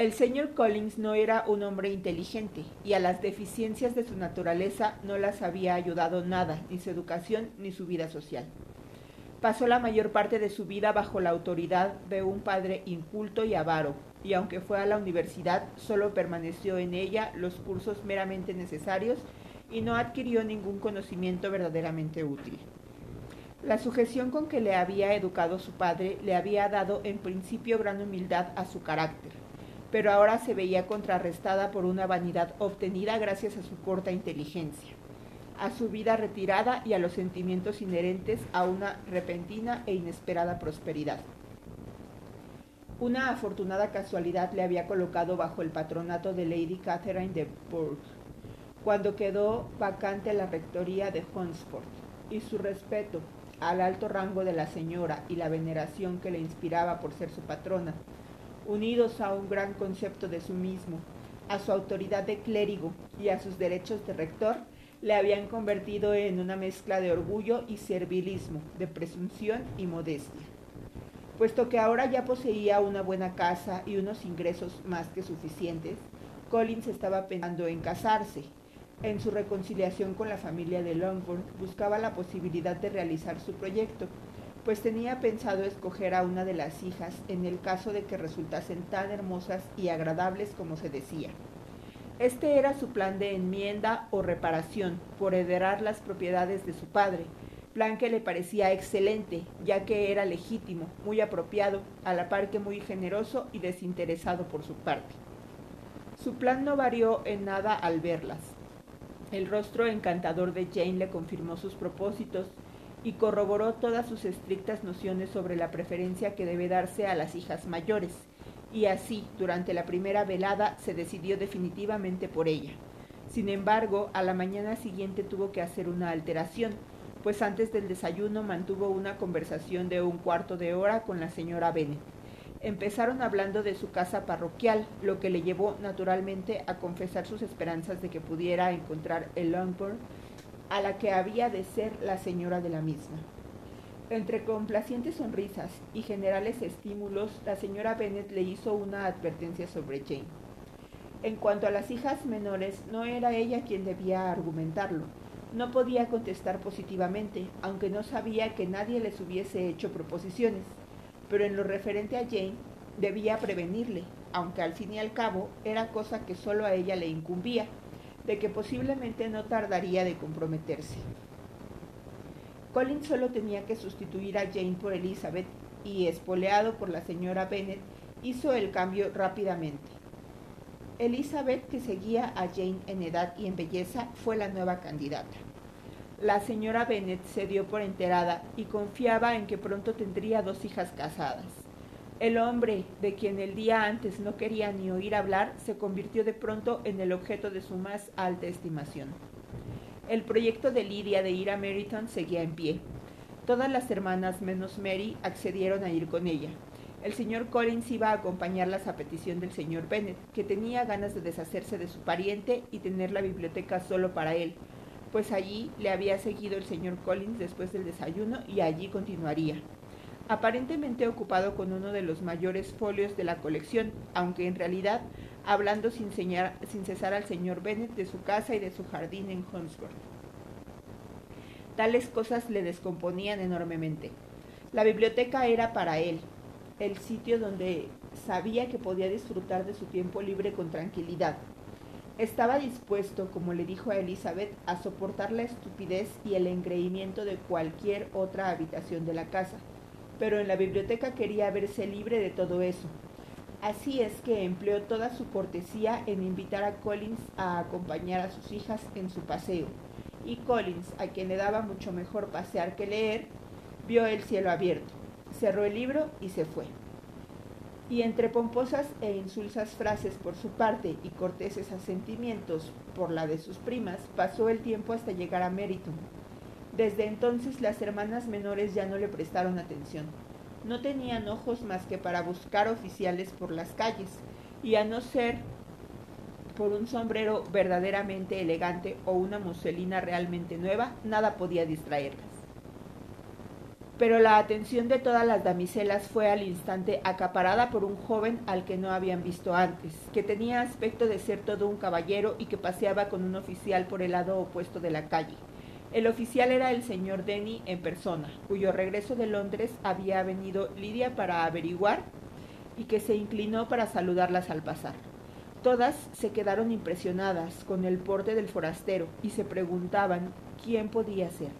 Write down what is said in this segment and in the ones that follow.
El señor Collins no era un hombre inteligente y a las deficiencias de su naturaleza no las había ayudado nada, ni su educación ni su vida social. Pasó la mayor parte de su vida bajo la autoridad de un padre inculto y avaro, y aunque fue a la universidad, solo permaneció en ella los cursos meramente necesarios y no adquirió ningún conocimiento verdaderamente útil. La sujeción con que le había educado su padre le había dado en principio gran humildad a su carácter pero ahora se veía contrarrestada por una vanidad obtenida gracias a su corta inteligencia, a su vida retirada y a los sentimientos inherentes a una repentina e inesperada prosperidad. Una afortunada casualidad le había colocado bajo el patronato de Lady Catherine de Bourgh, cuando quedó vacante la rectoría de Hunsford, y su respeto al alto rango de la señora y la veneración que le inspiraba por ser su patrona, unidos a un gran concepto de sí mismo, a su autoridad de clérigo y a sus derechos de rector, le habían convertido en una mezcla de orgullo y servilismo, de presunción y modestia. Puesto que ahora ya poseía una buena casa y unos ingresos más que suficientes, Collins estaba pensando en casarse. En su reconciliación con la familia de Longbourn buscaba la posibilidad de realizar su proyecto, pues tenía pensado escoger a una de las hijas en el caso de que resultasen tan hermosas y agradables como se decía. Este era su plan de enmienda o reparación por heredar las propiedades de su padre, plan que le parecía excelente, ya que era legítimo, muy apropiado, a la par que muy generoso y desinteresado por su parte. Su plan no varió en nada al verlas. El rostro encantador de Jane le confirmó sus propósitos, y corroboró todas sus estrictas nociones sobre la preferencia que debe darse a las hijas mayores, y así, durante la primera velada, se decidió definitivamente por ella. Sin embargo, a la mañana siguiente tuvo que hacer una alteración, pues antes del desayuno mantuvo una conversación de un cuarto de hora con la señora Bennet. Empezaron hablando de su casa parroquial, lo que le llevó naturalmente a confesar sus esperanzas de que pudiera encontrar el Longbourn a la que había de ser la señora de la misma. Entre complacientes sonrisas y generales estímulos, la señora Bennet le hizo una advertencia sobre Jane. En cuanto a las hijas menores, no era ella quien debía argumentarlo. No podía contestar positivamente, aunque no sabía que nadie les hubiese hecho proposiciones. Pero en lo referente a Jane, debía prevenirle, aunque al fin y al cabo era cosa que solo a ella le incumbía de que posiblemente no tardaría de comprometerse. Colin solo tenía que sustituir a Jane por Elizabeth y, espoleado por la señora Bennet, hizo el cambio rápidamente. Elizabeth, que seguía a Jane en edad y en belleza, fue la nueva candidata. La señora Bennet se dio por enterada y confiaba en que pronto tendría dos hijas casadas. El hombre, de quien el día antes no quería ni oír hablar, se convirtió de pronto en el objeto de su más alta estimación. El proyecto de Lidia de ir a Meryton seguía en pie. Todas las hermanas, menos Mary, accedieron a ir con ella. El señor Collins iba a acompañarlas a petición del señor Bennet, que tenía ganas de deshacerse de su pariente y tener la biblioteca solo para él, pues allí le había seguido el señor Collins después del desayuno y allí continuaría aparentemente ocupado con uno de los mayores folios de la colección, aunque en realidad hablando sin, cesar al señor Bennet de su casa y de su jardín en Hunsford. Tales cosas le descomponían enormemente. La biblioteca era para él, el sitio donde sabía que podía disfrutar de su tiempo libre con tranquilidad. Estaba dispuesto, como le dijo a Elizabeth, a soportar la estupidez y el engreimiento de cualquier otra habitación de la casa pero en la biblioteca quería verse libre de todo eso. Así es que empleó toda su cortesía en invitar a Collins a acompañar a sus hijas en su paseo. Y Collins, a quien le daba mucho mejor pasear que leer, vio el cielo abierto, cerró el libro y se fue. Y entre pomposas e insulsas frases por su parte y corteses asentimientos por la de sus primas, pasó el tiempo hasta llegar a Meriton, desde entonces las hermanas menores ya no le prestaron atención. No tenían ojos más que para buscar oficiales por las calles, y a no ser por un sombrero verdaderamente elegante o una muselina realmente nueva, nada podía distraerlas. pero la atención de todas las damiselas fue al instante acaparada por un joven al que no habían visto antes, que tenía aspecto de ser todo un caballero y que paseaba con un oficial por el lado opuesto de la calle. El oficial era el señor Denny en persona, cuyo regreso de Londres había venido Lidia para averiguar y que se inclinó para saludarlas al pasar. Todas se quedaron impresionadas con el porte del forastero y se preguntaban quién podía ser.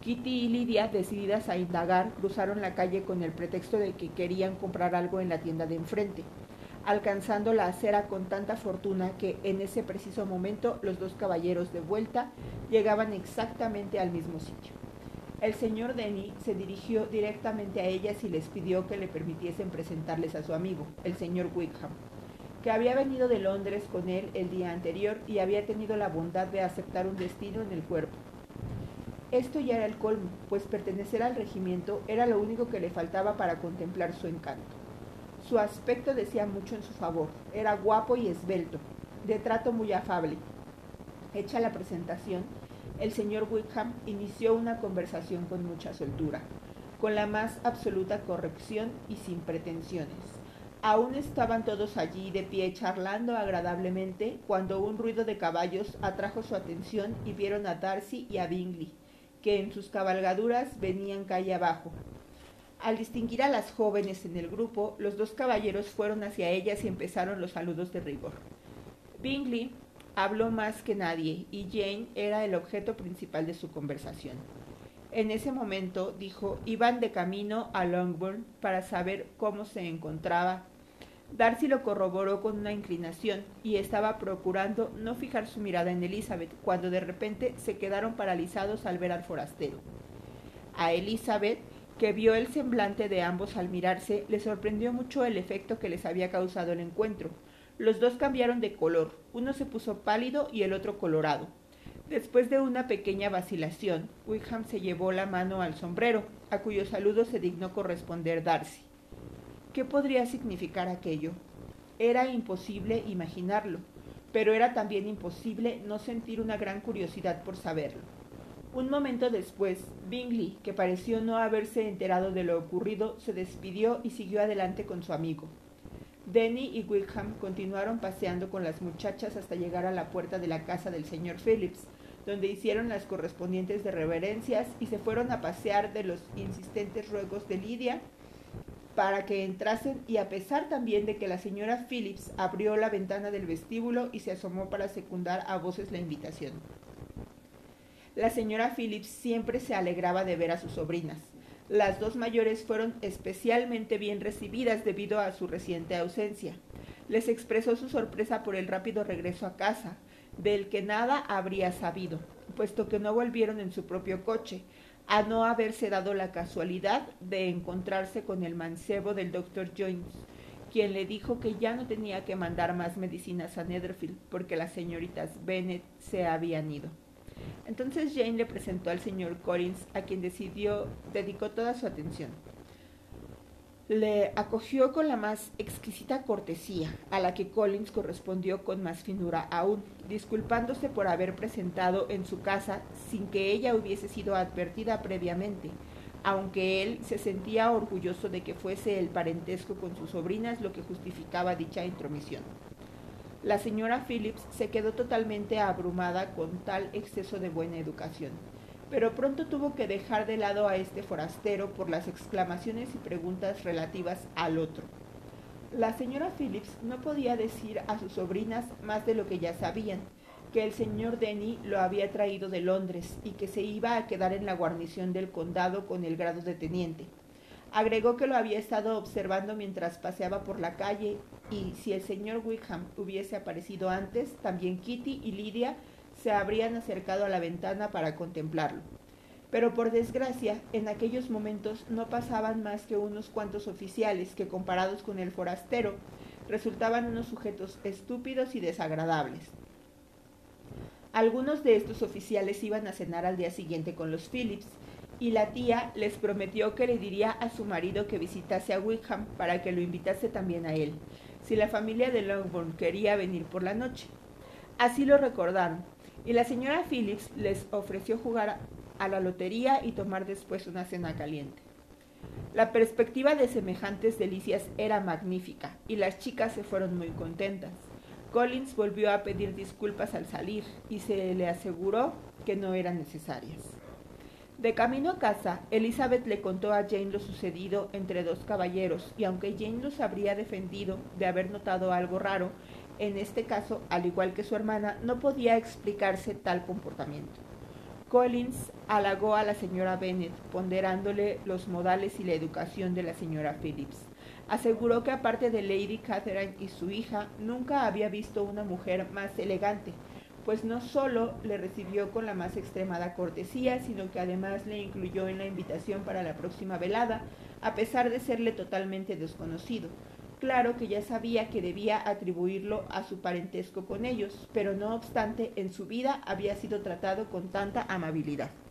Kitty y Lidia, decididas a indagar, cruzaron la calle con el pretexto de que querían comprar algo en la tienda de enfrente, alcanzando la acera con tanta fortuna que en ese preciso momento los dos caballeros de vuelta llegaban exactamente al mismo sitio. El señor Denny se dirigió directamente a ellas y les pidió que le permitiesen presentarles a su amigo, el señor Wickham, que había venido de Londres con él el día anterior y había tenido la bondad de aceptar un destino en el cuerpo esto ya era el colmo, pues pertenecer al regimiento era lo único que le faltaba para contemplar su encanto. Su aspecto decía mucho en su favor, era guapo y esbelto, de trato muy afable. Hecha la presentación, el señor Wickham inició una conversación con mucha soltura, con la más absoluta corrección y sin pretensiones. Aún estaban todos allí de pie charlando agradablemente cuando un ruido de caballos atrajo su atención y vieron a Darcy y a Bingley, que en sus cabalgaduras venían calle abajo. Al distinguir a las jóvenes en el grupo, los dos caballeros fueron hacia ellas y empezaron los saludos de rigor. Bingley habló más que nadie y Jane era el objeto principal de su conversación. En ese momento, dijo, iban de camino a Longbourn para saber cómo se encontraba Darcy lo corroboró con una inclinación y estaba procurando no fijar su mirada en Elizabeth cuando de repente se quedaron paralizados al ver al forastero. A Elizabeth, que vio el semblante de ambos al mirarse, le sorprendió mucho el efecto que les había causado el encuentro. Los dos cambiaron de color, uno se puso pálido y el otro colorado. Después de una pequeña vacilación, Wickham se llevó la mano al sombrero, a cuyo saludo se dignó corresponder Darcy. ¿Qué podría significar aquello? Era imposible imaginarlo, pero era también imposible no sentir una gran curiosidad por saberlo. Un momento después, Bingley, que pareció no haberse enterado de lo ocurrido, se despidió y siguió adelante con su amigo. Denny y Wickham continuaron paseando con las muchachas hasta llegar a la puerta de la casa del señor Phillips, donde hicieron las correspondientes reverencias y se fueron a pasear de los insistentes ruegos de Lidia para que entrasen y a pesar también de que la señora Phillips abrió la ventana del vestíbulo y se asomó para secundar a voces la invitación. La señora Phillips siempre se alegraba de ver a sus sobrinas. Las dos mayores fueron especialmente bien recibidas debido a su reciente ausencia. Les expresó su sorpresa por el rápido regreso a casa, del que nada habría sabido, puesto que no volvieron en su propio coche, a no haberse dado la casualidad de encontrarse con el mancebo del doctor Jones, quien le dijo que ya no tenía que mandar más medicinas a Netherfield porque las señoritas Bennet se habían ido. Entonces Jane le presentó al señor Collins, a quien decidió dedicó toda su atención le acogió con la más exquisita cortesía, a la que Collins correspondió con más finura aún, disculpándose por haber presentado en su casa sin que ella hubiese sido advertida previamente, aunque él se sentía orgulloso de que fuese el parentesco con sus sobrinas lo que justificaba dicha intromisión. La señora Phillips se quedó totalmente abrumada con tal exceso de buena educación pero pronto tuvo que dejar de lado a este forastero por las exclamaciones y preguntas relativas al otro. La señora Phillips no podía decir a sus sobrinas más de lo que ya sabían, que el señor Denny lo había traído de Londres y que se iba a quedar en la guarnición del condado con el grado de teniente. Agregó que lo había estado observando mientras paseaba por la calle y si el señor Wickham hubiese aparecido antes, también Kitty y Lydia se habrían acercado a la ventana para contemplarlo. Pero por desgracia, en aquellos momentos no pasaban más que unos cuantos oficiales que comparados con el forastero resultaban unos sujetos estúpidos y desagradables. Algunos de estos oficiales iban a cenar al día siguiente con los Phillips, y la tía les prometió que le diría a su marido que visitase a Wickham para que lo invitase también a él, si la familia de Longbourn quería venir por la noche. Así lo recordaron, y la señora Phillips les ofreció jugar a la lotería y tomar después una cena caliente. La perspectiva de semejantes delicias era magnífica y las chicas se fueron muy contentas. Collins volvió a pedir disculpas al salir y se le aseguró que no eran necesarias. De camino a casa, Elizabeth le contó a Jane lo sucedido entre dos caballeros, y aunque Jane los habría defendido de haber notado algo raro, en este caso, al igual que su hermana, no podía explicarse tal comportamiento. Collins halagó a la señora Bennet, ponderándole los modales y la educación de la señora Phillips. Aseguró que aparte de Lady Catherine y su hija, nunca había visto una mujer más elegante, pues no solo le recibió con la más extremada cortesía, sino que además le incluyó en la invitación para la próxima velada, a pesar de serle totalmente desconocido. Claro que ya sabía que debía atribuirlo a su parentesco con ellos, pero no obstante en su vida había sido tratado con tanta amabilidad.